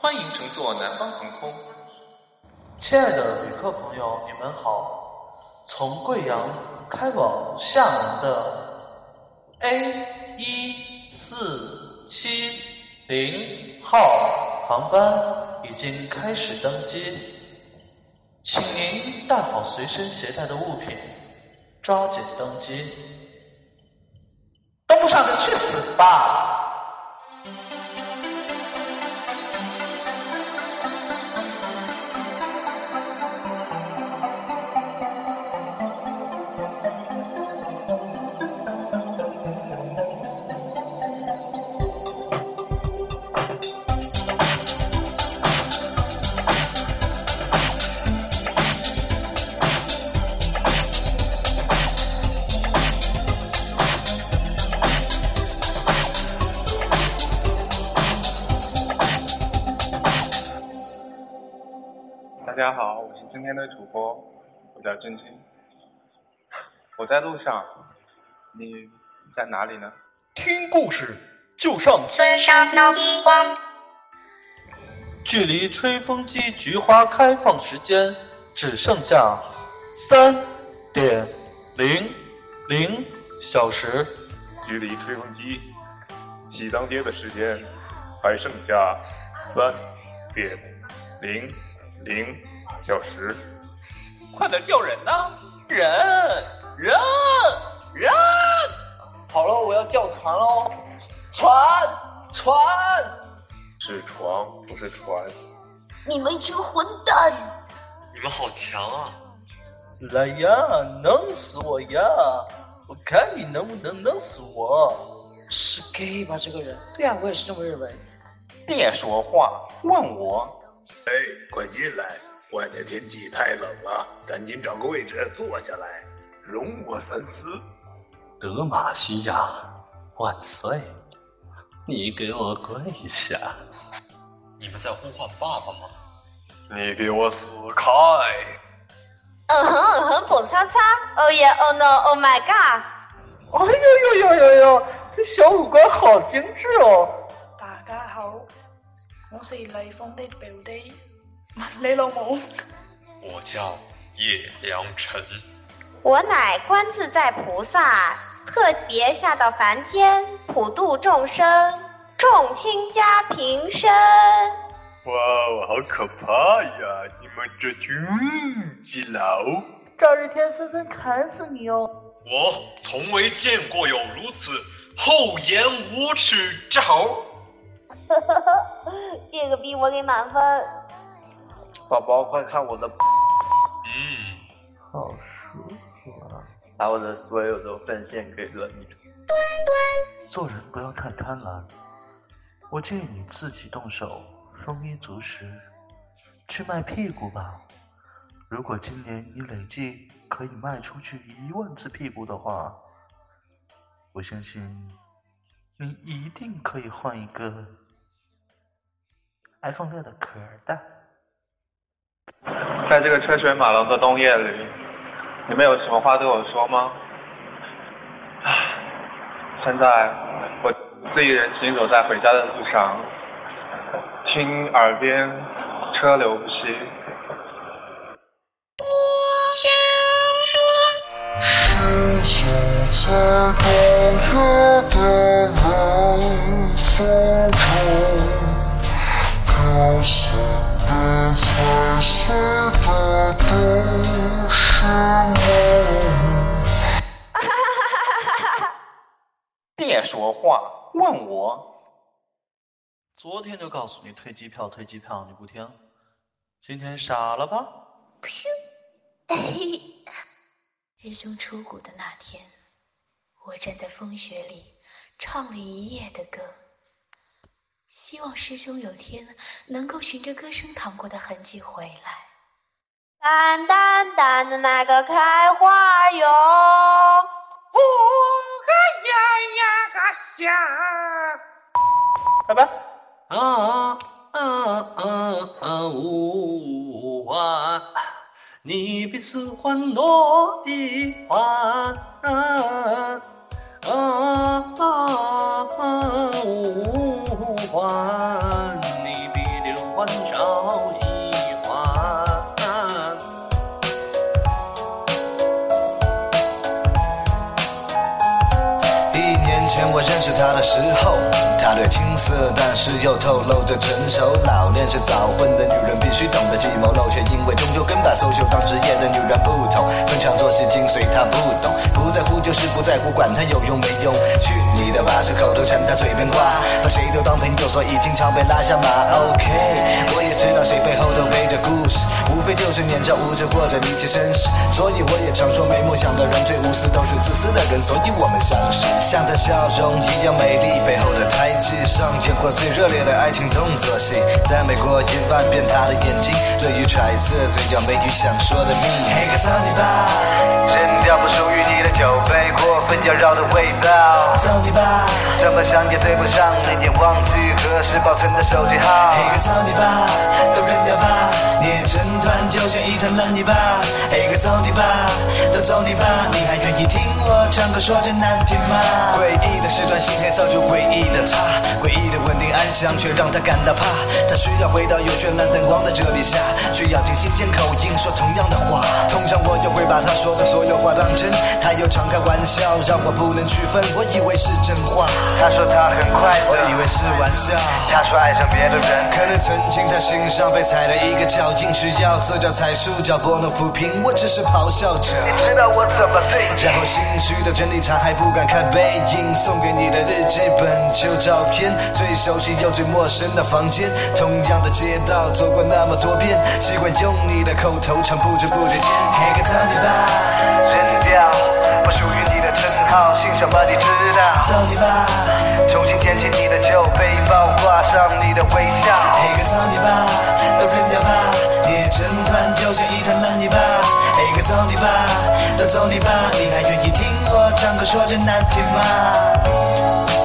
欢迎乘坐南方航空。亲爱的旅客朋友，你们好！从贵阳开往厦门的 A 一四七零号航班已经开始登机，请您带好随身携带的物品，抓紧登机。登不上就去死吧！家好，我是今天的主播，我叫郑钧。我在路上，你在哪里呢？听故事就上村上闹饥荒，距离吹风机菊花开放时间只剩下三点零零小时。距离吹风机喜当爹的时间还剩下三点零零小时。快点叫人呐！人人人！好了，我要叫船喽！船船！是床，不是船。你们一群混蛋！你们好强啊！来呀，弄死我呀！我看你能不能弄死我！是 gay 吧？这个人？对啊，我也是这么认为。别说话，问我。哎，快进来！外面天气太冷了，赶紧找个位置坐下来，容我三思。德玛西亚万岁！你给我跪下！你们在呼唤爸爸吗？你给我死开！嗯哼嗯哼，蹦擦擦！Oh yeah, oh no, oh my god！哎呦呦呦呦呦，这小五官好精致哦！我是雷锋的表弟，你老母。我叫叶良辰，我乃观自在菩萨，特别下到凡间，普度众生，众卿家平身。哇哦，好可怕呀！你们这群基佬！赵日天纷纷砍死你哦！我从未见过有如此厚颜无耻之猴。哈哈哈，这个逼我给满分。宝宝，快看我的！嗯，好舒服啊！把我的所有都奉献给了你。做人不要太贪婪，我建议你自己动手，丰衣足食，去卖屁股吧。如果今年你累计可以卖出去一万次屁股的话，我相信你一定可以换一个 iPhone 六的壳的。在这个车水马龙的冬夜里，你们有什么话对我说吗？唉，现在我自己人行走在回家的路上，听耳边车流不息。想说，行走在冬夜的冷风说话，问我。昨天就告诉你退机票，退机票，你不听，今天傻了吧？噗！师兄出谷的那天，我站在风雪里唱了一夜的歌，希望师兄有天能够循着歌声淌过的痕迹回来。淡淡淡的那个开花哟，呀呀哈下，拜拜。啊啊啊啊！呜啊！你比四环落地花啊啊啊！五环，你比六欢笑认识她的时候，她略青涩，但是又透露着成熟。老练是早婚的女人必须懂得计谋漏，却因为终究跟把 social 当职业的女人不同。分场作息精髓她不懂，不在乎就是不在乎，管他有用没用。去你的吧，是口头禅，他嘴边挂，把谁都当朋友，所以经常被拉下马。OK，我也知道谁背后都背着故事，无非就是年少无知或者离奇身世。所以我也常说，没梦想的人最无私，都是自私的人。所以我们相识，像她笑容一样美丽，背后的胎记上演过最热烈的爱情动作戏。在美过一万遍她的眼睛，乐于揣测嘴角眉宇想说的秘密。黑个操你吧，扔掉不属于你的酒杯，过分搅扰的味道。操你吧，怎么想也对不上，那眼忘记何时保存的手机号。黑个操你吧，都扔掉吧，捏成团就像一团烂泥巴。黑个操你吧，都走你吧，你还愿意听我唱歌说着难听吗？诡异的时段心态造就诡异的他，诡异的稳定安详却让他感到怕。他需要回到有绚烂灯光的遮蔽下，需要听新鲜口音说同样的话。通常我又会把他说的所有话当真，他又常开玩笑，让我不能区分，我以为是真话。他说他很快乐，我以为是玩笑。他说爱上别的人，可能曾经他心上被踩了一个脚印，需要左脚踩树脚，拨弄抚平，我只是咆哮着。你知道我怎么对你？然后心虚的整理，他还不敢看背影，送给你的日记本旧照片，最熟悉又最陌生的房间，同样的街道走过那么多遍，习惯用你的口头禅，不知不觉间，黑个操你吧，扔掉不属于你的称号，姓什么你知道？操你吧，重新捡起你的旧背包，挂上你的微笑。黑个操你吧，都扔掉吧，捏成团就像一团烂泥巴。黑个操你吧，都走你吧，你还愿意听我唱歌说着难听吗？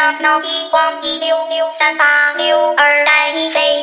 大脑激光一六六三八六二带你飞。